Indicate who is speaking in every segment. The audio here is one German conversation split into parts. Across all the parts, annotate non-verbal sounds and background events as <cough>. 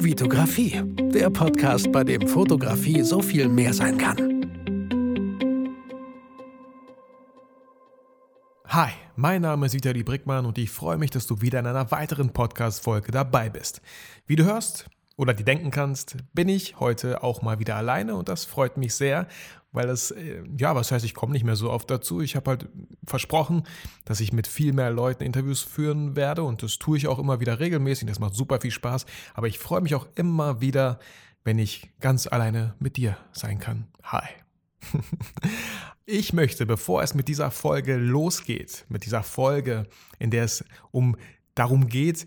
Speaker 1: Vitografie, der Podcast, bei dem Fotografie so viel mehr sein kann.
Speaker 2: Hi, mein Name ist Vitali Brickmann und ich freue mich, dass du wieder in einer weiteren Podcast-Folge dabei bist. Wie du hörst oder die denken kannst, bin ich heute auch mal wieder alleine und das freut mich sehr, weil das, äh, ja, was heißt, ich komme nicht mehr so oft dazu. Ich habe halt versprochen, dass ich mit viel mehr Leuten Interviews führen werde und das tue ich auch immer wieder regelmäßig. Das macht super viel Spaß, aber ich freue mich auch immer wieder, wenn ich ganz alleine mit dir sein kann. Hi. <laughs> Ich möchte, bevor es mit dieser Folge losgeht, mit dieser Folge, in der es um darum geht,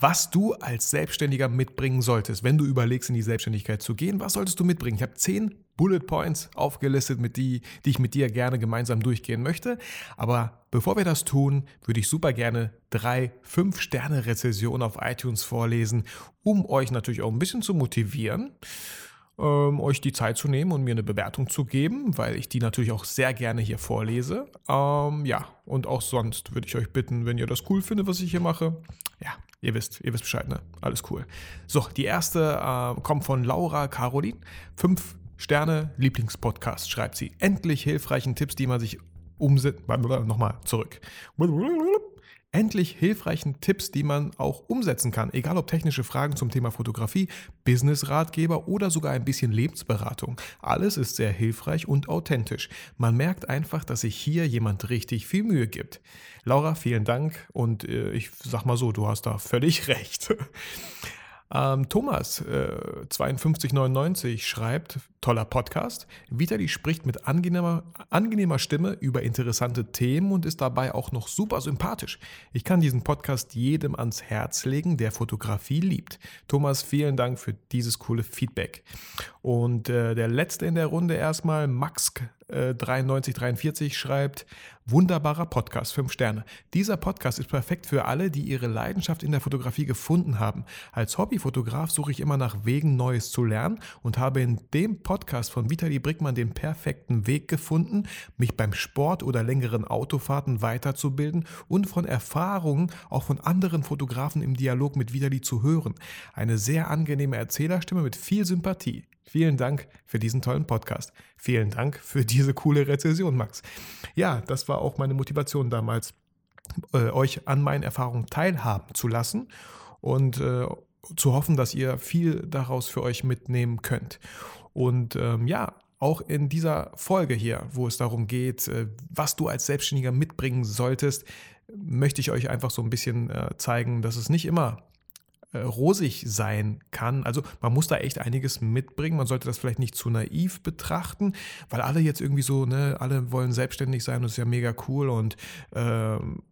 Speaker 2: was du als Selbstständiger mitbringen solltest, wenn du überlegst, in die Selbstständigkeit zu gehen. Was solltest du mitbringen? Ich habe zehn Bullet Points aufgelistet, mit die, die ich mit dir gerne gemeinsam durchgehen möchte. Aber bevor wir das tun, würde ich super gerne drei Fünf-Sterne-Rezessionen auf iTunes vorlesen, um euch natürlich auch ein bisschen zu motivieren ähm, euch die Zeit zu nehmen und mir eine Bewertung zu geben, weil ich die natürlich auch sehr gerne hier vorlese. Ähm, ja, und auch sonst würde ich euch bitten, wenn ihr das cool findet, was ich hier mache. Ja, ihr wisst, ihr wisst Bescheid, ne? Alles cool. So, die erste äh, kommt von Laura Caroline. Fünf Sterne Lieblingspodcast, schreibt sie. Endlich hilfreichen Tipps, die man sich umsetzt. Nochmal zurück endlich hilfreichen Tipps, die man auch umsetzen kann, egal ob technische Fragen zum Thema Fotografie, Business-Ratgeber oder sogar ein bisschen Lebensberatung. Alles ist sehr hilfreich und authentisch. Man merkt einfach, dass sich hier jemand richtig viel Mühe gibt. Laura, vielen Dank und äh, ich sag mal so, du hast da völlig <laughs> recht. Ähm, Thomas äh, 5299 schreibt, toller Podcast. Vitali spricht mit angenehmer, angenehmer Stimme über interessante Themen und ist dabei auch noch super sympathisch. Ich kann diesen Podcast jedem ans Herz legen, der Fotografie liebt. Thomas, vielen Dank für dieses coole Feedback. Und äh, der letzte in der Runde erstmal, Max 9343 äh, schreibt, wunderbarer Podcast, 5 Sterne. Dieser Podcast ist perfekt für alle, die ihre Leidenschaft in der Fotografie gefunden haben. Als Hobbyfotograf suche ich immer nach Wegen, Neues zu lernen und habe in dem Podcast von Vitali Brickmann den perfekten Weg gefunden, mich beim Sport oder längeren Autofahrten weiterzubilden und von Erfahrungen auch von anderen Fotografen im Dialog mit Vitali zu hören. Eine sehr angenehme Erzählerstimme mit viel Sympathie. Vielen Dank für diesen tollen Podcast. Vielen Dank für diese coole Rezession, Max. Ja, das war auch meine Motivation damals, äh, euch an meinen Erfahrungen teilhaben zu lassen und äh, zu hoffen, dass ihr viel daraus für euch mitnehmen könnt. Und ähm, ja, auch in dieser Folge hier, wo es darum geht, äh, was du als Selbstständiger mitbringen solltest, möchte ich euch einfach so ein bisschen zeigen, dass es nicht immer rosig sein kann. Also man muss da echt einiges mitbringen. Man sollte das vielleicht nicht zu naiv betrachten, weil alle jetzt irgendwie so, ne, alle wollen selbstständig sein und das ist ja mega cool und ähm,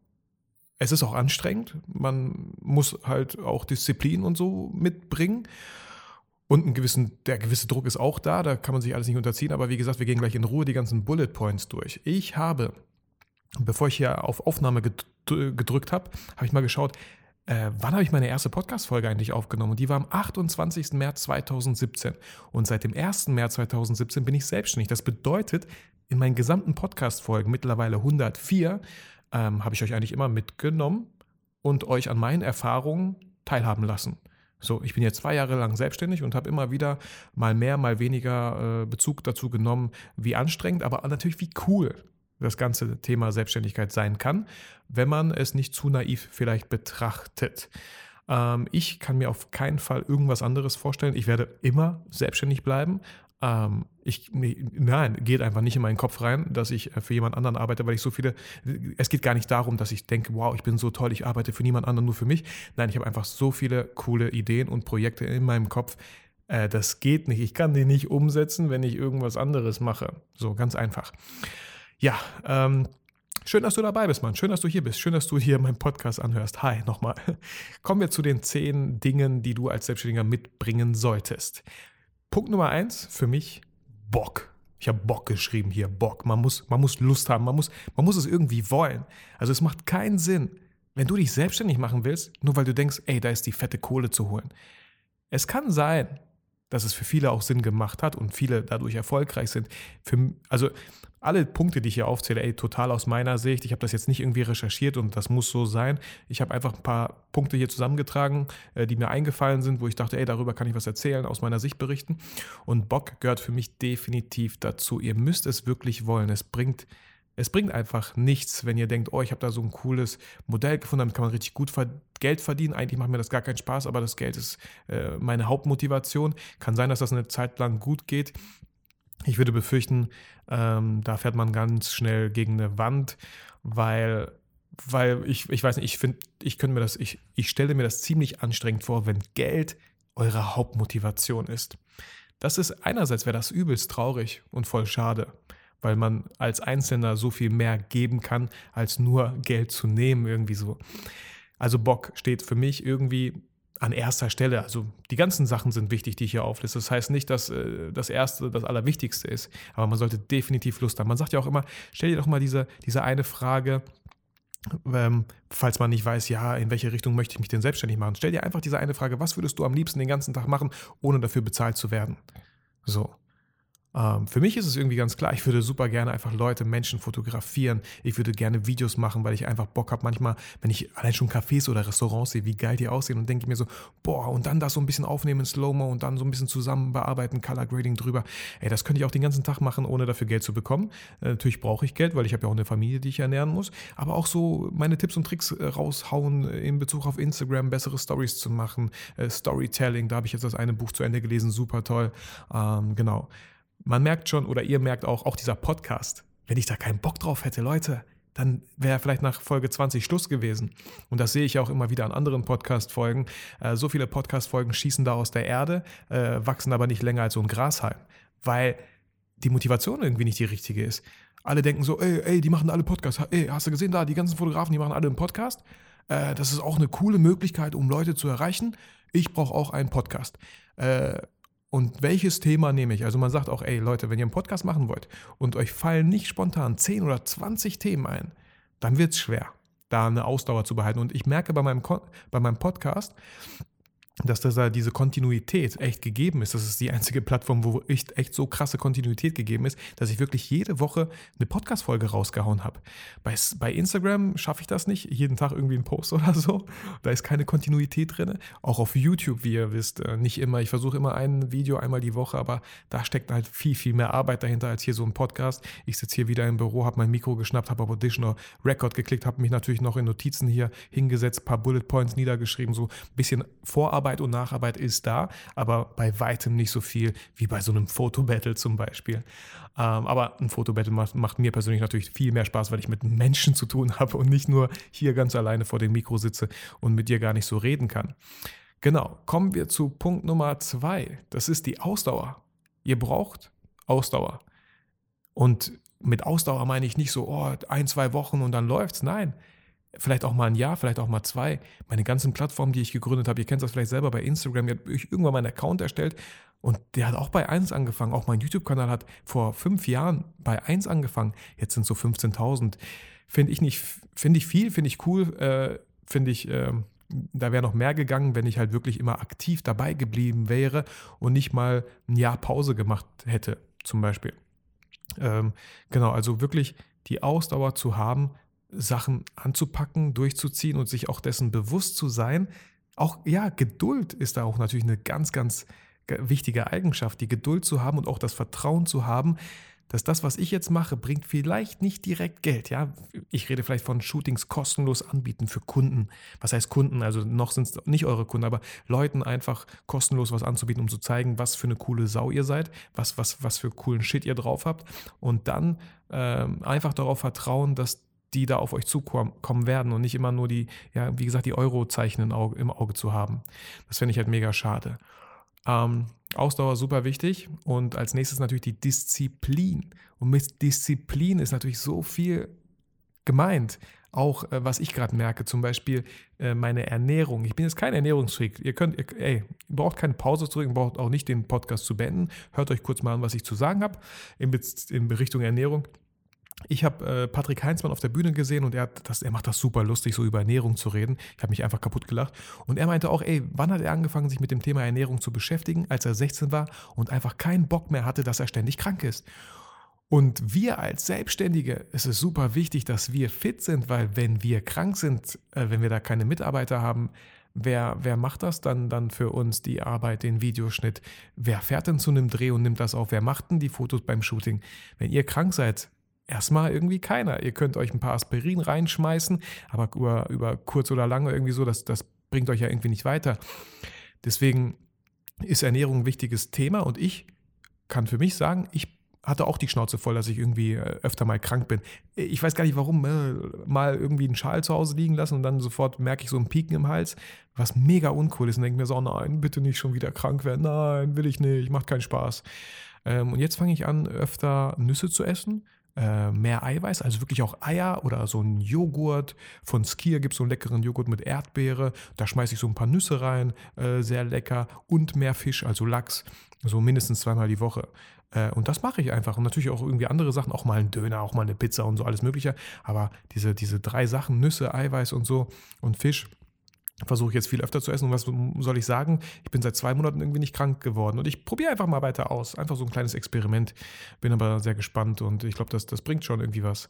Speaker 2: es ist auch anstrengend. Man muss halt auch Disziplin und so mitbringen. Und einen gewissen, der gewisse Druck ist auch da, da kann man sich alles nicht unterziehen. Aber wie gesagt, wir gehen gleich in Ruhe die ganzen Bullet Points durch. Ich habe, bevor ich hier auf Aufnahme gedrückt habe, habe ich mal geschaut, äh, wann habe ich meine erste Podcast-Folge eigentlich aufgenommen? Und die war am 28. März 2017. Und seit dem 1. März 2017 bin ich selbstständig. Das bedeutet, in meinen gesamten Podcast-Folgen, mittlerweile 104, ähm, habe ich euch eigentlich immer mitgenommen und euch an meinen Erfahrungen teilhaben lassen. So, ich bin jetzt zwei Jahre lang selbstständig und habe immer wieder mal mehr, mal weniger äh, Bezug dazu genommen, wie anstrengend, aber natürlich wie cool das ganze Thema Selbstständigkeit sein kann, wenn man es nicht zu naiv vielleicht betrachtet. Ähm, ich kann mir auf keinen Fall irgendwas anderes vorstellen. Ich werde immer selbstständig bleiben. Ähm, ich, nee, nein, geht einfach nicht in meinen Kopf rein, dass ich äh, für jemand anderen arbeite, weil ich so viele. Es geht gar nicht darum, dass ich denke, wow, ich bin so toll, ich arbeite für niemand anderen, nur für mich. Nein, ich habe einfach so viele coole Ideen und Projekte in meinem Kopf. Äh, das geht nicht. Ich kann die nicht umsetzen, wenn ich irgendwas anderes mache. So ganz einfach. Ja, ähm, schön, dass du dabei bist, Mann. Schön, dass du hier bist. Schön, dass du hier meinen Podcast anhörst. Hi, nochmal. <laughs> Kommen wir zu den zehn Dingen, die du als Selbstständiger mitbringen solltest. Punkt Nummer eins für mich, Bock. Ich habe Bock geschrieben hier, Bock. Man muss, man muss Lust haben, man muss, man muss es irgendwie wollen. Also es macht keinen Sinn, wenn du dich selbstständig machen willst, nur weil du denkst, ey, da ist die fette Kohle zu holen. Es kann sein, dass es für viele auch Sinn gemacht hat und viele dadurch erfolgreich sind. Für, also alle Punkte, die ich hier aufzähle, ey, total aus meiner Sicht. Ich habe das jetzt nicht irgendwie recherchiert und das muss so sein. Ich habe einfach ein paar Punkte hier zusammengetragen, äh, die mir eingefallen sind, wo ich dachte, ey, darüber kann ich was erzählen, aus meiner Sicht berichten. Und Bock gehört für mich definitiv dazu. Ihr müsst es wirklich wollen. Es bringt es bringt einfach nichts, wenn ihr denkt, oh, ich habe da so ein cooles Modell gefunden, damit kann man richtig gut Geld verdienen. Eigentlich macht mir das gar keinen Spaß, aber das Geld ist äh, meine Hauptmotivation. Kann sein, dass das eine Zeit lang gut geht. Ich würde befürchten, ähm, da fährt man ganz schnell gegen eine Wand, weil, weil ich, ich weiß nicht, ich finde, ich könnte mir das, ich, ich stelle mir das ziemlich anstrengend vor, wenn Geld eure Hauptmotivation ist. Das ist einerseits wäre das übelst traurig und voll schade weil man als Einzelner so viel mehr geben kann, als nur Geld zu nehmen, irgendwie so. Also Bock steht für mich irgendwie an erster Stelle. Also die ganzen Sachen sind wichtig, die ich hier aufliste. Das heißt nicht, dass äh, das Erste das Allerwichtigste ist, aber man sollte definitiv Lust haben. Man sagt ja auch immer, stell dir doch mal diese, diese eine Frage, ähm, falls man nicht weiß, ja, in welche Richtung möchte ich mich denn selbstständig machen. Stell dir einfach diese eine Frage, was würdest du am liebsten den ganzen Tag machen, ohne dafür bezahlt zu werden? So. Ähm, für mich ist es irgendwie ganz klar, ich würde super gerne einfach Leute, Menschen fotografieren. Ich würde gerne Videos machen, weil ich einfach Bock habe. Manchmal, wenn ich allein schon Cafés oder Restaurants sehe, wie geil die aussehen und denke ich mir so, boah, und dann das so ein bisschen aufnehmen in Slow-Mo und dann so ein bisschen zusammen bearbeiten, Color Grading drüber. Ey, das könnte ich auch den ganzen Tag machen, ohne dafür Geld zu bekommen. Äh, natürlich brauche ich Geld, weil ich habe ja auch eine Familie, die ich ernähren muss. Aber auch so meine Tipps und Tricks äh, raushauen in Bezug auf Instagram, bessere Stories zu machen, äh, Storytelling. Da habe ich jetzt das eine Buch zu Ende gelesen, super toll. Ähm, genau man merkt schon, oder ihr merkt auch, auch dieser Podcast, wenn ich da keinen Bock drauf hätte, Leute, dann wäre vielleicht nach Folge 20 Schluss gewesen. Und das sehe ich auch immer wieder an anderen Podcast-Folgen. Äh, so viele Podcast-Folgen schießen da aus der Erde, äh, wachsen aber nicht länger als so ein Grashalm, weil die Motivation irgendwie nicht die richtige ist. Alle denken so, ey, ey, die machen alle Podcasts. Ey, hast du gesehen da, die ganzen Fotografen, die machen alle einen Podcast? Äh, das ist auch eine coole Möglichkeit, um Leute zu erreichen. Ich brauche auch einen Podcast. Äh, und welches Thema nehme ich? Also man sagt auch, ey Leute, wenn ihr einen Podcast machen wollt und euch fallen nicht spontan 10 oder 20 Themen ein, dann wird es schwer, da eine Ausdauer zu behalten. Und ich merke bei meinem, bei meinem Podcast, dass da diese Kontinuität echt gegeben ist. Das ist die einzige Plattform, wo echt, echt so krasse Kontinuität gegeben ist, dass ich wirklich jede Woche eine Podcast-Folge rausgehauen habe. Bei, bei Instagram schaffe ich das nicht, jeden Tag irgendwie einen Post <laughs> oder so. Da ist keine Kontinuität drin. Auch auf YouTube, wie ihr wisst, äh, nicht immer. Ich versuche immer ein Video einmal die Woche, aber da steckt halt viel, viel mehr Arbeit dahinter als hier so ein Podcast. Ich sitze hier wieder im Büro, habe mein Mikro geschnappt, habe auf Audition Record geklickt, habe mich natürlich noch in Notizen hier hingesetzt, paar Bullet Points niedergeschrieben, so ein bisschen Vorarbeit Vorarbeit und Nacharbeit ist da, aber bei weitem nicht so viel wie bei so einem Fotobattle zum Beispiel. Ähm, aber ein Fotobattle macht, macht mir persönlich natürlich viel mehr Spaß, weil ich mit Menschen zu tun habe und nicht nur hier ganz alleine vor dem Mikro sitze und mit dir gar nicht so reden kann. Genau, kommen wir zu Punkt Nummer zwei. Das ist die Ausdauer. Ihr braucht Ausdauer. Und mit Ausdauer meine ich nicht so, oh, ein, zwei Wochen und dann läuft's. Nein, vielleicht auch mal ein Jahr, vielleicht auch mal zwei. Meine ganzen Plattformen, die ich gegründet habe, ihr kennt das vielleicht selber bei Instagram, ihr habt irgendwann meinen Account erstellt und der hat auch bei 1 angefangen. Auch mein YouTube-Kanal hat vor fünf Jahren bei 1 angefangen. Jetzt sind es so 15.000. Finde ich nicht, finde ich viel, finde ich cool, äh, finde ich, äh, da wäre noch mehr gegangen, wenn ich halt wirklich immer aktiv dabei geblieben wäre und nicht mal ein Jahr Pause gemacht hätte, zum Beispiel. Ähm, genau, also wirklich die Ausdauer zu haben, Sachen anzupacken, durchzuziehen und sich auch dessen bewusst zu sein. Auch, ja, Geduld ist da auch natürlich eine ganz, ganz wichtige Eigenschaft, die Geduld zu haben und auch das Vertrauen zu haben, dass das, was ich jetzt mache, bringt vielleicht nicht direkt Geld. Ja, ich rede vielleicht von Shootings kostenlos anbieten für Kunden. Was heißt Kunden? Also noch sind es nicht eure Kunden, aber Leuten einfach kostenlos was anzubieten, um zu zeigen, was für eine coole Sau ihr seid, was, was, was für coolen Shit ihr drauf habt. Und dann ähm, einfach darauf vertrauen, dass die da auf euch zukommen werden und nicht immer nur die, ja, wie gesagt, die Eurozeichen im Auge, zu haben. Das finde ich halt mega schade. Ähm, Ausdauer super wichtig und als nächstes natürlich die Disziplin. Und mit Disziplin ist natürlich so viel gemeint. Auch äh, was ich gerade merke, zum Beispiel äh, meine Ernährung. Ich bin jetzt kein Ernährungsfreak. Ihr könnt, ihr, ey, ihr braucht keine Pause zu drücken, braucht auch nicht den Podcast zu beenden. Hört euch kurz mal an, was ich zu sagen habe in, in Richtung Ernährung. Ich habe äh, Patrick Heinzmann auf der Bühne gesehen und er, das, er macht das super lustig, so über Ernährung zu reden. Ich habe mich einfach kaputt gelacht. Und er meinte auch, ey, wann hat er angefangen, sich mit dem Thema Ernährung zu beschäftigen, als er 16 war und einfach keinen Bock mehr hatte, dass er ständig krank ist. Und wir als Selbstständige, es ist super wichtig, dass wir fit sind, weil wenn wir krank sind, äh, wenn wir da keine Mitarbeiter haben, wer, wer macht das dann, dann für uns, die Arbeit, den Videoschnitt? Wer fährt denn zu einem Dreh und nimmt das auf? Wer macht denn die Fotos beim Shooting? Wenn ihr krank seid, erstmal irgendwie keiner. Ihr könnt euch ein paar Aspirin reinschmeißen, aber über, über kurz oder lange irgendwie so, das, das bringt euch ja irgendwie nicht weiter. Deswegen ist Ernährung ein wichtiges Thema und ich kann für mich sagen, ich hatte auch die Schnauze voll, dass ich irgendwie äh, öfter mal krank bin. Ich weiß gar nicht warum, äh, mal irgendwie einen Schal zu Hause liegen lassen und dann sofort merke ich so ein Pieken im Hals, was mega uncool ist und denke mir so, oh nein, bitte nicht schon wieder krank werden, nein, will ich nicht, macht keinen Spaß. Ähm, und jetzt fange ich an, öfter Nüsse zu essen äh, mehr Eiweiß, also wirklich auch Eier oder so ein Joghurt. Von Skier gibt es so einen leckeren Joghurt mit Erdbeere. Da schmeiße ich so ein paar Nüsse rein, äh, sehr lecker. Und mehr Fisch, also Lachs, so mindestens zweimal die Woche. Äh, und das mache ich einfach. Und natürlich auch irgendwie andere Sachen, auch mal ein Döner, auch mal eine Pizza und so alles Mögliche. Aber diese, diese drei Sachen, Nüsse, Eiweiß und so und Fisch, versuche ich jetzt viel öfter zu essen. Und was soll ich sagen? Ich bin seit zwei Monaten irgendwie nicht krank geworden. Und ich probiere einfach mal weiter aus. Einfach so ein kleines Experiment. Bin aber sehr gespannt und ich glaube, das, das bringt schon irgendwie was.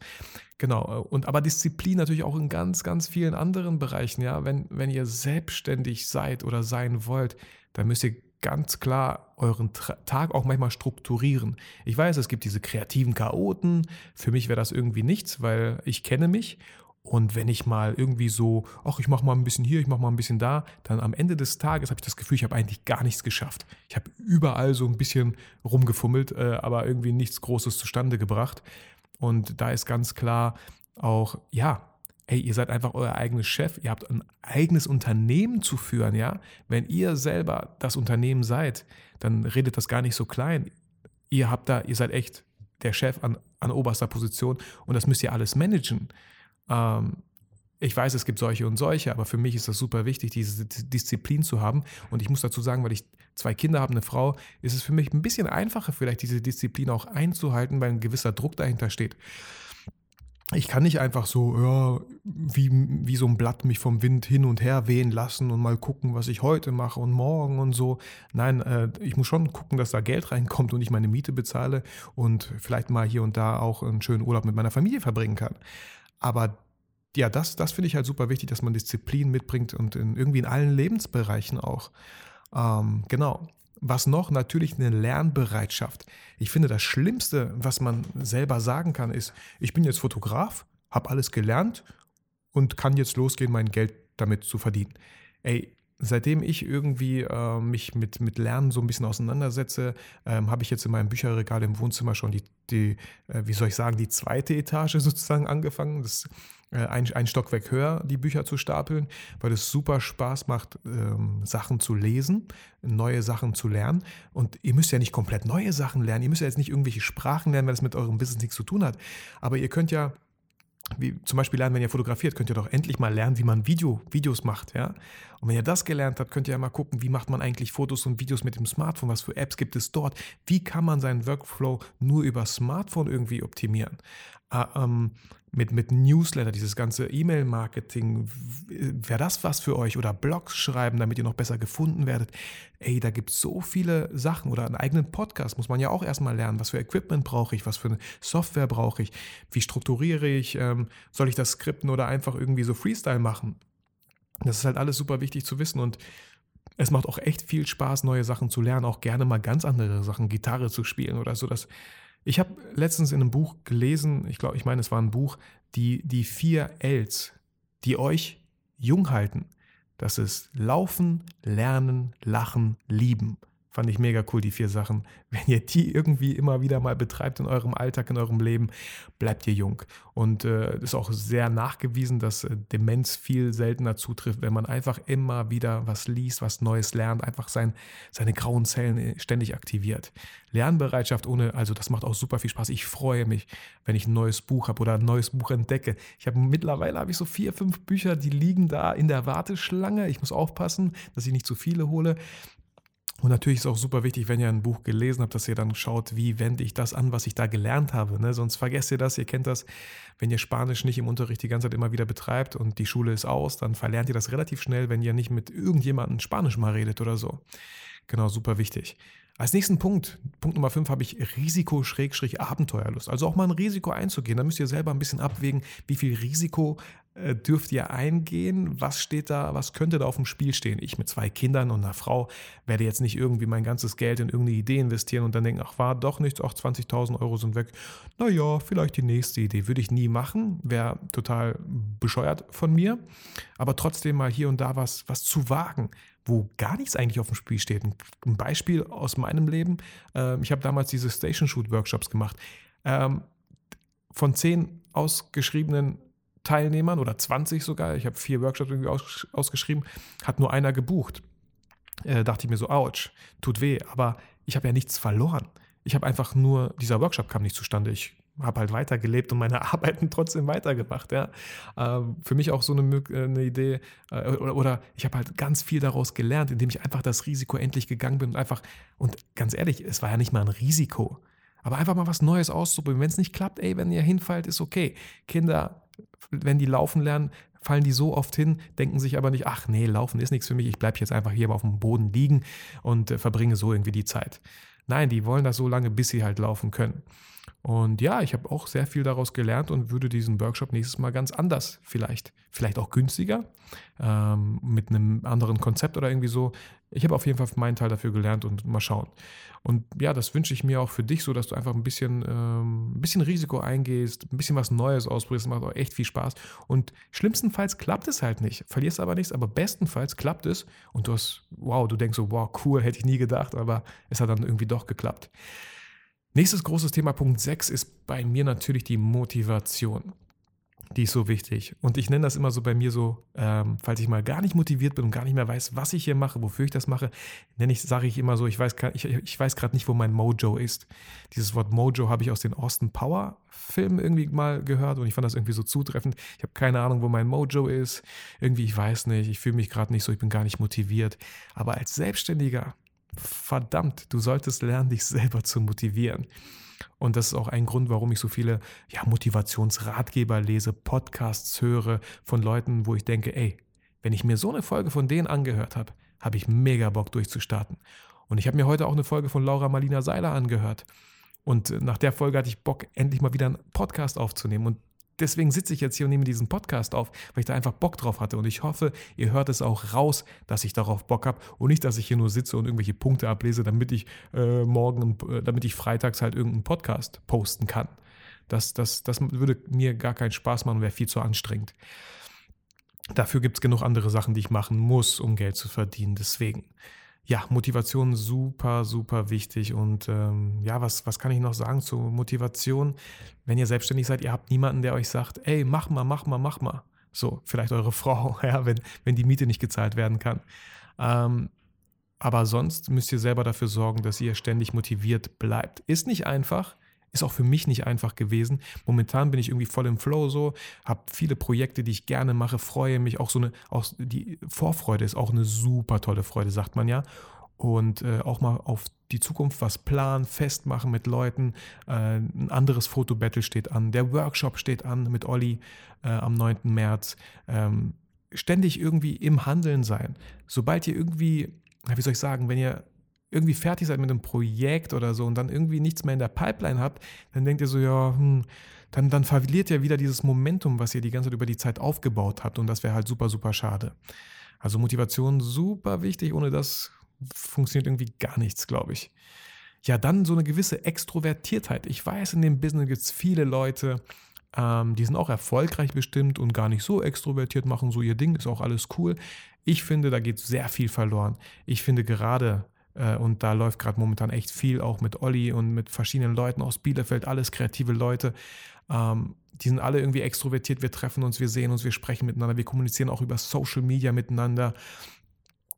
Speaker 2: Genau. Und aber Disziplin natürlich auch in ganz, ganz vielen anderen Bereichen. Ja, wenn, wenn ihr selbstständig seid oder sein wollt, dann müsst ihr ganz klar euren Tag auch manchmal strukturieren. Ich weiß, es gibt diese kreativen Chaoten. Für mich wäre das irgendwie nichts, weil ich kenne mich und wenn ich mal irgendwie so, ach, ich mache mal ein bisschen hier, ich mache mal ein bisschen da, dann am Ende des Tages habe ich das Gefühl, ich habe eigentlich gar nichts geschafft. Ich habe überall so ein bisschen rumgefummelt, äh, aber irgendwie nichts Großes zustande gebracht. Und da ist ganz klar auch, ja, ey, ihr seid einfach euer eigenes Chef, ihr habt ein eigenes Unternehmen zu führen, ja. Wenn ihr selber das Unternehmen seid, dann redet das gar nicht so klein. Ihr habt da, ihr seid echt der Chef an, an oberster Position und das müsst ihr alles managen. Ähm, ich weiß, es gibt solche und solche, aber für mich ist das super wichtig, diese Disziplin zu haben. Und ich muss dazu sagen, weil ich zwei Kinder habe, eine Frau, ist es für mich ein bisschen einfacher, vielleicht diese Disziplin auch einzuhalten, weil ein gewisser Druck dahinter steht. Ich kann nicht einfach so, ja, wie, wie so ein Blatt mich vom Wind hin und her wehen lassen und mal gucken, was ich heute mache und morgen und so. Nein, äh, ich muss schon gucken, dass da Geld <laughs> reinkommt und ich meine Miete bezahle und vielleicht mal hier und da auch einen schönen Urlaub mit meiner Familie verbringen kann. Aber ja, das, das finde ich halt super wichtig, dass man Disziplin mitbringt und in, irgendwie in allen Lebensbereichen auch. Ähm, genau. Was noch? Natürlich eine Lernbereitschaft. Ich finde, das Schlimmste, was man selber sagen kann, ist, ich bin jetzt Fotograf, habe alles gelernt und kann jetzt losgehen, mein Geld damit zu verdienen. Ey, seitdem ich irgendwie äh, mich mit, mit Lernen so ein bisschen auseinandersetze, ähm, habe ich jetzt in meinem Bücherregal im Wohnzimmer schon die, die äh, wie soll ich sagen, die zweite Etage <laughs> sozusagen angefangen. Das äh, ein, ein Stockwerk höher die Bücher zu stapeln, weil es super Spaß macht, ähm, Sachen zu lesen, neue Sachen zu lernen. Und ihr müsst ja nicht komplett neue Sachen lernen, ihr müsst ja jetzt nicht irgendwelche Sprachen lernen, weil das mit eurem Business nichts zu tun hat. Aber ihr könnt ja wie zum Beispiel lernen, wenn ihr fotografiert, könnt ihr doch endlich mal lernen, wie man Video, Videos macht, ja. Und wenn ihr das gelernt habt, könnt ihr ja mal gucken, wie macht man eigentlich Fotos und Videos mit dem Smartphone, was für Apps gibt es dort, wie kann man seinen Workflow nur über Smartphone irgendwie optimieren. Äh, ähm, mit, mit Newsletter, dieses ganze E-Mail-Marketing, wäre das was für euch? Oder Blogs schreiben, damit ihr noch besser gefunden werdet. Ey, da gibt es so viele Sachen. Oder einen eigenen Podcast muss man ja auch erstmal lernen. Was für Equipment brauche ich? Was für eine Software brauche ich? Wie strukturiere ich? Ähm, soll ich das skripten oder einfach irgendwie so Freestyle machen? Das ist halt alles super wichtig zu wissen und es macht auch echt viel Spaß, neue Sachen zu lernen, auch gerne mal ganz andere Sachen, Gitarre zu spielen oder so. Das ich habe letztens in einem Buch gelesen, ich glaube, ich meine, es war ein Buch, die, die vier Ls, die euch jung halten. Das ist Laufen, Lernen, Lachen, Lieben. Fand ich mega cool, die vier Sachen. <laughs> Wenn ihr die irgendwie immer wieder mal betreibt in eurem Alltag, in eurem Leben, bleibt ihr jung. Und es äh, ist auch sehr nachgewiesen, dass äh, Demenz viel seltener zutrifft, wenn man einfach immer wieder was liest, was Neues lernt, einfach sein, seine grauen Zellen äh, ständig aktiviert. Lernbereitschaft ohne, also das macht auch super viel Spaß. Ich freue mich, wenn ich ein neues Buch habe oder ein neues Buch entdecke. Ich habe mittlerweile habe ich so vier, fünf Bücher, die liegen da in der Warteschlange. Ich muss aufpassen, dass ich nicht zu viele hole. Und natürlich ist auch super wichtig, wenn ihr ein Buch gelesen habt, dass ihr dann schaut, wie wende ich das an, was ich da gelernt habe. Ne? Sonst vergesst ihr das, ihr kennt das, wenn ihr Spanisch nicht im Unterricht die ganze Zeit immer wieder betreibt und die Schule ist aus, dann verlernt ihr das relativ schnell, wenn ihr nicht mit irgendjemandem Spanisch mal redet oder so. Genau, super wichtig. Als nächsten Punkt, Punkt Nummer 5, habe ich Risiko-Abenteuerlust. Also auch mal ein Risiko einzugehen. Da müsst ihr selber ein bisschen abwägen, wie viel Risiko dürft ihr eingehen? Was steht da, was könnte da auf dem Spiel stehen? Ich mit zwei Kindern und einer Frau werde jetzt nicht irgendwie mein ganzes Geld in irgendeine Idee investieren und dann denken, ach, war doch nichts, auch 20.000 Euro sind weg. Naja, vielleicht die nächste Idee. Würde ich nie machen, wäre total bescheuert von mir. Aber trotzdem mal hier und da was, was zu wagen wo gar nichts eigentlich auf dem Spiel steht. Ein Beispiel aus meinem Leben. Ähm, ich habe damals diese Station Shoot Workshops gemacht. Ähm, von zehn ausgeschriebenen Teilnehmern oder 20 sogar, ich habe vier Workshops irgendwie aus, ausgeschrieben, hat nur einer gebucht. Äh, dachte ich mir so, ouch, tut weh, aber ich habe ja nichts verloren. Ich habe einfach nur, dieser Workshop kam nicht zustande. Ich habe halt weitergelebt und meine <laughs> Arbeiten trotzdem weitergemacht. Ja. Äh, für mich auch so eine, äh, eine Idee, äh, oder, oder, ich habe halt ganz viel daraus gelernt, indem ich einfach das Risiko endlich gegangen bin und einfach, und ganz ehrlich, es war ja nicht mal ein Risiko, aber einfach mal was Neues auszuprobieren. Wenn es nicht klappt, ey, wenn ihr hinfallt, ist okay. Kinder, wenn die laufen lernen, fallen die so oft hin, denken sich aber nicht, ach nee, laufen ist nichts für mich, ich bleibe jetzt einfach hier auf dem Boden liegen und äh, verbringe so irgendwie die Zeit. Nein, die wollen das so lange, bis sie halt laufen können. Und ja, ich habe auch sehr viel daraus gelernt und würde diesen Workshop nächstes Mal ganz anders vielleicht, vielleicht auch günstiger, ähm, mit einem anderen Konzept oder irgendwie so. Ich habe auf jeden Fall meinen Teil dafür gelernt und mal schauen. Und ja, das wünsche ich mir auch für dich so, dass du einfach ein bisschen, ähm, ein bisschen Risiko eingehst, ein bisschen was Neues ausprobierst, macht auch echt viel Spaß. Und schlimmstenfalls klappt es halt nicht, verlierst aber nichts, aber bestenfalls klappt es und du hast, wow, du denkst so, wow, cool, hätte ich nie gedacht, aber es hat dann irgendwie doch geklappt. Nächstes großes Thema, Punkt 6, ist bei mir natürlich die Motivation. Die ist so wichtig. Und ich nenne das immer so bei mir so, ähm, falls ich mal gar nicht motiviert bin und gar nicht mehr weiß, was ich hier mache, wofür ich das mache, nenne ich, sage ich immer so, ich weiß, ich, ich weiß gerade nicht, wo mein Mojo ist. Dieses Wort Mojo habe ich aus den Austin Power Filmen irgendwie mal gehört und ich fand das irgendwie so zutreffend. Ich habe keine Ahnung, wo mein Mojo ist. Irgendwie, ich weiß nicht, ich fühle mich gerade nicht so, ich bin gar nicht motiviert. Aber als Selbstständiger verdammt, du solltest lernen, dich selber zu motivieren. Und das ist auch ein Grund, warum ich so viele ja, Motivationsratgeber lese, Podcasts höre von Leuten, wo ich denke, ey, wenn ich mir so eine Folge von denen angehört habe, habe ich mega Bock durchzustarten. Und ich habe mir heute auch eine Folge von Laura Marlina Seiler angehört. Und nach der Folge hatte ich Bock, endlich mal wieder einen Podcast aufzunehmen. Und deswegen sitze ich jetzt hier und nehme diesen Podcast auf, weil ich da einfach Bock drauf hatte. Und ich hoffe, ihr hört es auch raus, dass ich darauf Bock habe und nicht, dass ich hier nur sitze und irgendwelche Punkte ablese, damit ich äh, morgen, äh, damit ich freitags halt irgendeinen Podcast posten kann. Das, das, das würde mir gar keinen Spaß machen und wäre viel zu anstrengend. Dafür gibt es genug andere Sachen, die ich machen muss, um Geld zu verdienen. Deswegen ja, Motivation super, super wichtig. Und ähm, ja, was, was kann ich noch sagen zu Motivation? Wenn ihr selbstständig seid, ihr habt niemanden, der euch sagt, ey, mach mal, mach mal, mach mal. So, vielleicht eure <laughs> Frau, ja, wenn, wenn die Miete nicht gezahlt werden kann. Ähm, aber sonst müsst ihr selber dafür sorgen, dass ihr ständig motiviert bleibt. Ist nicht einfach, ist auch für mich nicht einfach gewesen. Momentan bin ich irgendwie voll im Flow so, habe viele Projekte, die ich gerne mache, freue mich. Auch so eine, auch die Vorfreude ist auch eine super tolle Freude, sagt man ja. Und äh, auch mal auf die Zukunft was planen, festmachen mit Leuten. Äh, ein anderes Fotobattle steht an. Der Workshop steht an mit Olli äh, am 9. März. Ähm, ständig irgendwie im Handeln sein. Sobald ihr irgendwie, wie soll ich sagen, wenn ihr irgendwie fertig seid mit einem Projekt oder so und dann irgendwie nichts mehr in der Pipeline habt, dann denkt ihr so, ja, hm, dann, dann verliert ihr wieder dieses Momentum, was ihr die ganze Zeit über die Zeit aufgebaut habt und das wäre halt super, super schade. Also Motivation super wichtig, ohne das funktioniert irgendwie gar nichts, glaube ich. Ja, dann so eine gewisse Extrovertiertheit. Ich weiß, in dem Business gibt es viele Leute, ähm, die sind auch erfolgreich bestimmt und gar nicht so extrovertiert, machen so ihr Ding, ist auch alles cool. Ich finde, da geht sehr viel verloren. Ich finde gerade und da läuft gerade momentan echt viel, auch mit Olli und mit verschiedenen Leuten aus Bielefeld, alles kreative Leute. Ähm, die sind alle irgendwie extrovertiert, wir treffen uns, wir sehen uns, wir sprechen miteinander, wir kommunizieren auch über Social Media miteinander.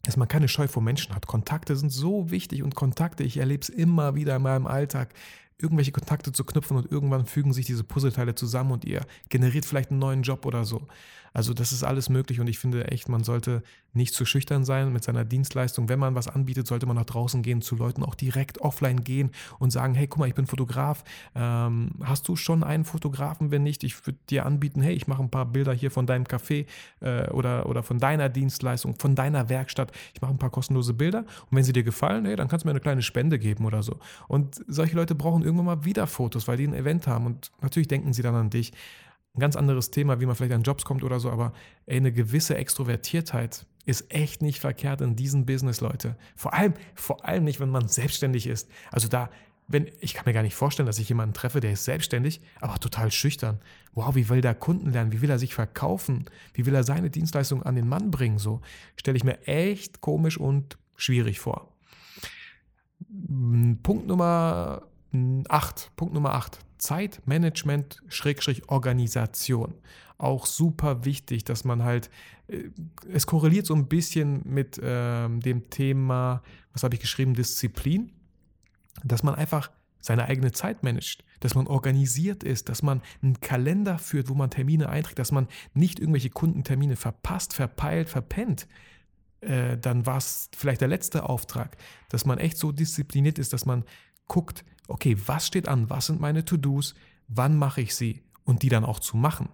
Speaker 2: Dass man keine Scheu vor Menschen hat. Kontakte sind so wichtig und Kontakte, ich erlebe es immer wieder in meinem Alltag, irgendwelche Kontakte zu knüpfen und irgendwann fügen sich diese Puzzleteile zusammen und ihr generiert vielleicht einen neuen Job oder so. Also das ist alles möglich und ich finde echt, man sollte nicht zu schüchtern sein mit seiner Dienstleistung. Wenn man was anbietet, sollte man nach draußen gehen, zu Leuten auch direkt offline gehen und sagen, hey, guck mal, ich bin Fotograf. Ähm, hast du schon einen Fotografen? Wenn nicht, ich würde dir anbieten, hey, ich mache ein paar Bilder hier von deinem Café äh, oder, oder von deiner Dienstleistung, von deiner Werkstatt. Ich mache ein paar kostenlose Bilder und wenn sie dir gefallen, hey, dann kannst du mir eine kleine Spende geben oder so. Und solche Leute brauchen irgendwann mal wieder Fotos, weil die ein Event haben und natürlich denken sie dann an dich. Ein ganz anderes Thema, wie man vielleicht an Jobs kommt oder so, aber ey, eine gewisse Extrovertiertheit ist echt nicht verkehrt in diesem Business, Leute. Vor allem, vor allem nicht, wenn man selbstständig ist. Also da, wenn, ich kann mir gar nicht vorstellen, dass ich jemanden treffe, der ist selbstständig, aber total schüchtern. Wow, wie will der Kunden lernen? Wie will er sich verkaufen? Wie will er seine Dienstleistung an den Mann bringen? So stelle ich mir echt komisch und schwierig vor. Punkt Nummer 8. Punkt Nummer 8. Zeitmanagement Schrägstrich Organisation. Auch super wichtig, dass man halt, äh, es korreliert so ein bisschen mit äh, dem Thema, was habe ich geschrieben, Disziplin, dass man einfach seine eigene Zeit managt, dass man organisiert ist, dass man einen Kalender führt, wo man Termine einträgt, dass man nicht irgendwelche Kundentermine verpasst, verpeilt, verpennt. Äh, dann war es vielleicht der letzte Auftrag, dass man echt so diszipliniert ist, dass man guckt, okay, was steht an, was sind meine To-Dos, wann mache ich sie und die dann auch zu machen.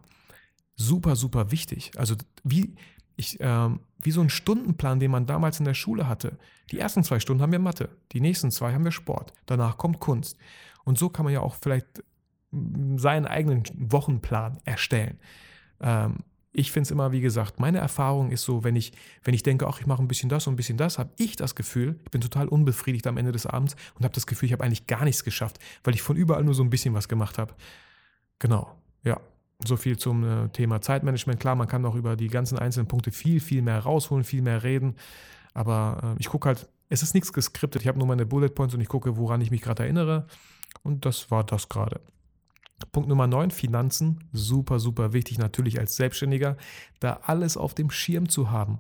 Speaker 2: Super, super wichtig. Also wie, ich, ähm, wie so ein Stundenplan, den man damals in der Schule hatte. Die ersten zwei Stunden haben wir Mathe, die nächsten zwei haben wir Sport, danach kommt Kunst. Und so kann man ja auch vielleicht seinen eigenen Wochenplan erstellen. Ähm, ich finde es immer, wie gesagt, meine Erfahrung ist so, wenn ich, wenn ich denke, ach, ich mache ein bisschen das und ein bisschen das, habe ich das Gefühl, ich bin total unbefriedigt am Ende des Abends und habe das Gefühl, ich habe eigentlich gar nichts geschafft, weil ich von überall nur so ein bisschen was gemacht habe. Genau, ja. So viel zum äh, Thema Zeitmanagement. Klar, man kann auch über die ganzen einzelnen Punkte viel, viel mehr rausholen, viel mehr reden. Aber äh, ich gucke halt, es ist nichts geskriptet. Ich habe nur meine Bullet Points und ich gucke, woran ich mich gerade erinnere. Und das war das gerade. Punkt Nummer 9, Finanzen. Super, super wichtig natürlich als Selbstständiger, da alles auf dem Schirm zu haben.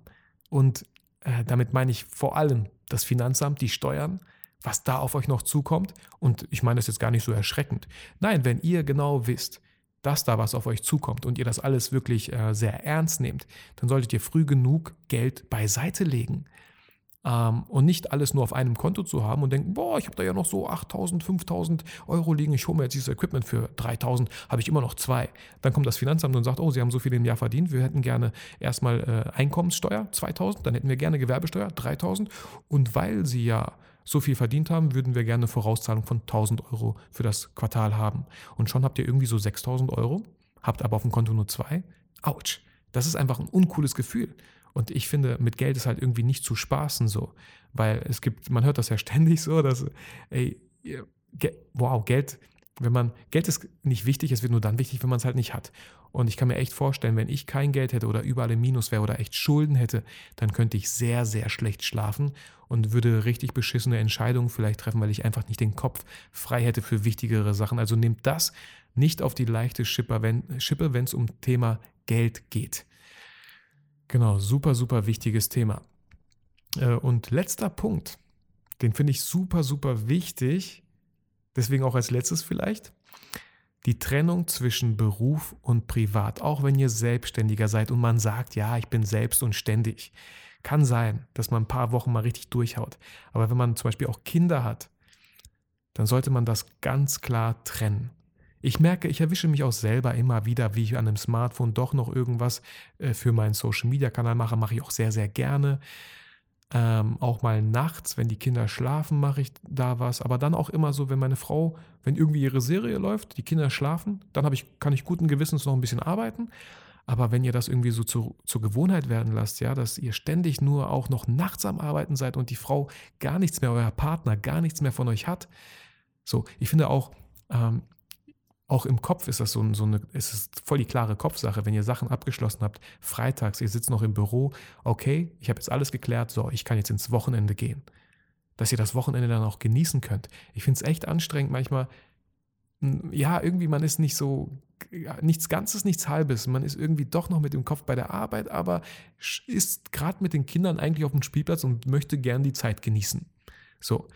Speaker 2: Und äh, damit meine ich vor allem das Finanzamt, die Steuern, was da auf euch noch zukommt. Und ich meine das jetzt gar nicht so erschreckend. Nein, wenn ihr genau wisst, dass da was auf euch zukommt und ihr das alles wirklich äh, sehr ernst nehmt, dann solltet ihr früh genug Geld beiseite legen und nicht alles nur auf einem Konto zu haben und denken, boah, ich habe da ja noch so 8.000, 5.000 Euro liegen, ich hole mir jetzt dieses Equipment für 3.000, habe ich immer noch zwei. Dann kommt das Finanzamt und sagt, oh, Sie haben so viel im Jahr verdient, wir hätten gerne erstmal äh, Einkommenssteuer 2.000, dann hätten wir gerne Gewerbesteuer 3.000 und weil Sie ja so viel verdient haben, würden wir gerne Vorauszahlung von 1000 Euro für das Quartal haben. Und schon habt ihr irgendwie so 6000 Euro, habt aber auf dem Konto nur zwei. Autsch. Das ist einfach ein uncooles Gefühl. Und ich finde, mit Geld ist halt irgendwie nicht zu spaßen so. Weil es gibt, man hört das ja <laughs> ständig so, dass, ey, wow, Geld, wenn man, Geld ist nicht wichtig, es wird nur dann wichtig, wenn man es halt nicht hat. Und ich kann mir echt vorstellen, wenn ich kein Geld hätte oder überall im Minus wäre oder echt Schulden hätte, dann könnte ich sehr, sehr schlecht schlafen und würde richtig beschissene Entscheidungen vielleicht treffen, weil ich einfach nicht den Kopf frei hätte für wichtigere Sachen. Also nehmt das nicht auf die leichte Schippe, wenn es um Thema Geld geht. Genau, super, super wichtiges Thema. Äh, und letzter Punkt, den finde ich super, super wichtig, deswegen auch als letztes vielleicht, die Trennung zwischen Beruf und Privat, auch wenn ihr Selbstständiger seid und man sagt, ja, ich bin selbst und ständig. Kann sein, dass man ein paar Wochen mal richtig durchhaut. Aber wenn man zum Beispiel auch Kinder hat, dann sollte man das ganz klar trennen. Ich merke, ich erwische mich auch selber immer wieder, wie ich an einem Smartphone doch noch irgendwas äh, für meinen Social-Media-Kanal mache. Mache ich auch sehr, sehr gerne. Ähm, auch mal nachts, wenn die Kinder schlafen, mache ich da was. Aber dann auch immer so, wenn meine Frau, wenn irgendwie ihre Serie läuft, die Kinder schlafen, dann ich, kann ich guten Gewissens noch ein bisschen arbeiten. Aber wenn ihr das irgendwie so zu, zur Gewohnheit werden lasst, ja, dass ihr ständig nur auch noch nachts am Arbeiten seid und die Frau gar nichts mehr, euer Partner gar nichts mehr von euch hat. So, ich finde auch, ähm, auch im Kopf ist das so, so eine, es ist voll die klare Kopfsache, wenn ihr Sachen abgeschlossen habt, freitags, ihr sitzt noch im Büro, okay, ich habe jetzt alles geklärt, so, ich kann jetzt ins Wochenende gehen. Dass ihr das Wochenende dann auch genießen könnt. Ich finde es echt anstrengend manchmal, ja, irgendwie, man ist nicht so, nichts Ganzes, nichts Halbes. Man ist irgendwie doch noch mit dem Kopf bei der Arbeit, aber ist gerade mit den Kindern eigentlich auf dem Spielplatz und möchte gern die Zeit genießen. So,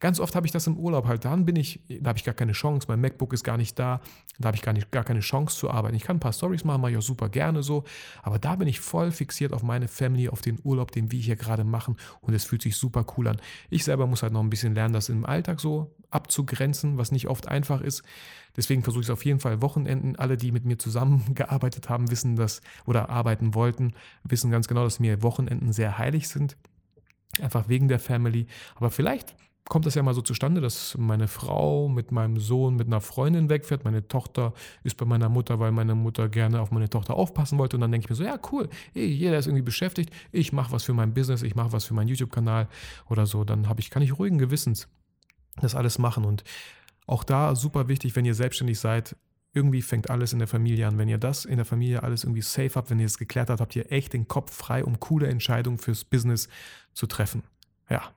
Speaker 2: Ganz oft habe ich das im Urlaub halt. Dann bin ich, da habe ich gar keine Chance. Mein MacBook ist gar nicht da. Da habe ich gar, nicht, gar keine Chance zu arbeiten. Ich kann ein paar Stories machen, mache ich auch super gerne so. Aber da bin ich voll fixiert auf meine Family, auf den Urlaub, den wir hier gerade machen. Und es fühlt sich super cool an. Ich selber muss halt noch ein bisschen lernen, das im Alltag so abzugrenzen, was nicht oft einfach ist. Deswegen versuche ich es auf jeden Fall Wochenenden. Alle, die mit mir zusammengearbeitet haben, wissen das oder arbeiten wollten, wissen ganz genau, dass mir Wochenenden sehr heilig sind. Einfach wegen der Family. Aber vielleicht kommt das ja mal so zustande, dass meine Frau mit meinem Sohn mit einer Freundin wegfährt. Meine Tochter ist bei meiner Mutter, weil meine Mutter gerne auf meine Tochter aufpassen wollte. Und dann denke ich mir so, ja, cool, jeder ist irgendwie beschäftigt. Ich mache was für mein Business, ich mache was für meinen YouTube-Kanal oder so. Dann habe ich, kann ich ruhigen Gewissens das alles machen. Und auch da super wichtig, wenn ihr selbstständig seid, irgendwie fängt alles in der Familie an. Wenn ihr das in der Familie alles irgendwie safe habt, wenn ihr es geklärt habt, habt ihr echt den Kopf frei, um coole Entscheidungen fürs Business zu treffen. Ja,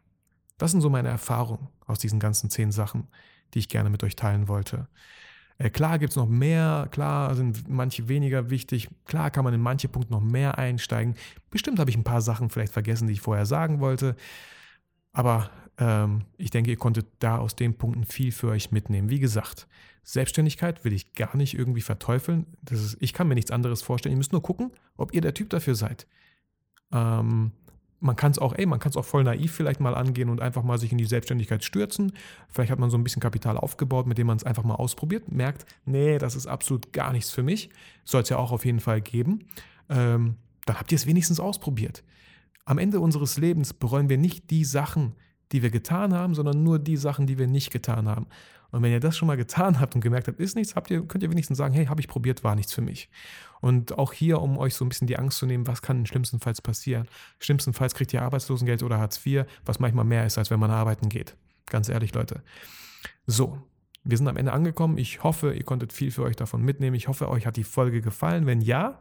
Speaker 2: das sind so meine Erfahrungen aus diesen ganzen zehn Sachen, die ich gerne mit euch teilen wollte. Äh, klar gibt es noch mehr, klar sind manche weniger wichtig, klar kann man in manche Punkte noch mehr einsteigen. Bestimmt habe ich ein paar Sachen vielleicht vergessen, die ich vorher sagen wollte. Aber ähm, ich denke, ihr konntet da aus den Punkten viel für euch mitnehmen. Wie gesagt, Selbstständigkeit will ich gar nicht irgendwie verteufeln. Das ist, ich kann mir nichts anderes vorstellen. Ihr müsst nur gucken, ob ihr der Typ dafür seid. Ähm, man kann es auch, ey, man kann es auch voll naiv vielleicht mal angehen und einfach mal sich in die Selbstständigkeit stürzen. Vielleicht hat man so ein bisschen Kapital aufgebaut, mit dem man es einfach mal ausprobiert, merkt, nee, das ist absolut gar nichts für mich. Soll es ja auch auf jeden Fall geben. Ähm, dann habt ihr es wenigstens ausprobiert. Am Ende unseres Lebens bereuen wir nicht die Sachen, die wir getan haben, sondern nur die Sachen, die wir nicht getan haben. Und wenn ihr das schon mal getan habt und gemerkt habt, ist nichts, habt ihr, könnt ihr wenigstens sagen, hey, habe ich probiert, war nichts für mich. Und auch hier, um euch so ein bisschen die Angst zu nehmen, was kann schlimmstenfalls passieren? Schlimmstenfalls kriegt ihr Arbeitslosengeld oder Hartz IV, was manchmal mehr ist, als wenn man arbeiten geht. Ganz ehrlich, Leute. So, wir sind am Ende angekommen. Ich hoffe, ihr konntet viel für euch davon mitnehmen. Ich hoffe, euch hat die Folge gefallen. Wenn ja,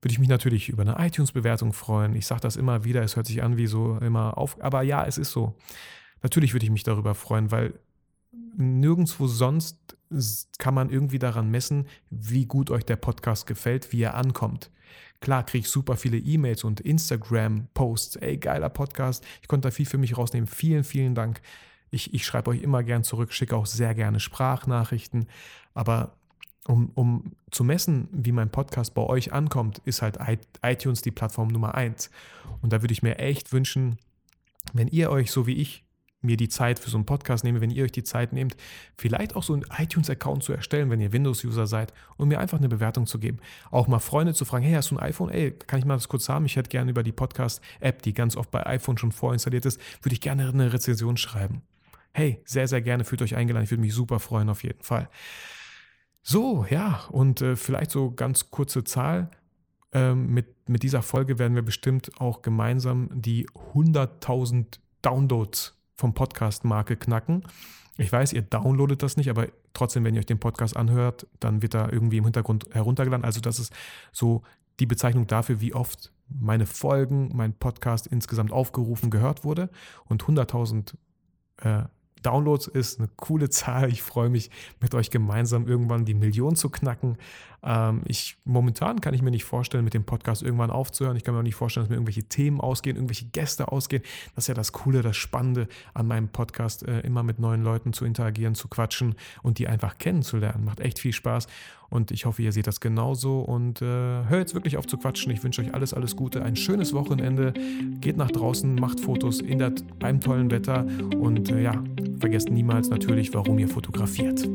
Speaker 2: würde ich mich natürlich über eine iTunes-Bewertung freuen. Ich sage das immer wieder, es hört sich an wie so immer auf, aber ja, es ist so. Natürlich würde ich mich darüber freuen, weil nirgendwo sonst kann man irgendwie daran messen, wie gut euch der Podcast gefällt, wie er ankommt. Klar kriege ich super viele E-Mails und Instagram-Posts. Ey, geiler Podcast. Ich konnte da viel für mich rausnehmen. Vielen, vielen Dank. Ich, ich schreibe euch immer gern zurück, schicke auch sehr gerne Sprachnachrichten. Aber um, um zu messen, wie mein Podcast bei euch ankommt, ist halt iTunes die Plattform Nummer eins. Und da würde ich mir echt wünschen, wenn ihr euch so wie ich mir die Zeit für so einen Podcast nehme, wenn ihr euch die Zeit nehmt, vielleicht auch so einen iTunes-Account zu erstellen, wenn ihr Windows-User seid und mir einfach eine Bewertung zu geben. Auch mal Freunde zu fragen, hey, hast du ein iPhone? Ey, kann ich mal das kurz haben? Ich hätte gerne über die Podcast-App, die ganz oft bei iPhone schon vorinstalliert ist, würde ich gerne eine Rezension schreiben. Hey, sehr, sehr gerne, fühlt euch eingeladen. Ich würde mich super freuen auf jeden Fall. So, ja, und äh, vielleicht so ganz kurze Zahl. Ähm, mit, mit dieser Folge werden wir bestimmt auch gemeinsam die 100.000 Downloads vom Podcast-Marke knacken. Ich weiß, ihr downloadet das nicht, aber trotzdem, wenn ihr euch den Podcast anhört, dann wird da irgendwie im Hintergrund heruntergeladen. Also das ist so die Bezeichnung dafür, wie oft meine Folgen, mein Podcast insgesamt aufgerufen, gehört wurde. Und 100.000 äh, Downloads ist eine coole Zahl. Ich freue mich, mit euch gemeinsam irgendwann die Million zu knacken. Ähm, ich, momentan kann ich mir nicht vorstellen, mit dem Podcast irgendwann aufzuhören. Ich kann mir auch nicht vorstellen, dass mir irgendwelche Themen ausgehen, irgendwelche Gäste ausgehen. Das ist ja das Coole, das Spannende an meinem Podcast, äh, immer mit neuen Leuten zu interagieren, zu quatschen und die einfach kennenzulernen. Macht echt viel Spaß. Und ich hoffe, ihr seht das genauso. Und äh, hört jetzt wirklich auf zu quatschen. Ich wünsche euch alles, alles Gute, ein schönes Wochenende. Geht nach draußen, macht Fotos in der, beim tollen Wetter. Und äh, ja, vergesst niemals natürlich, warum ihr fotografiert.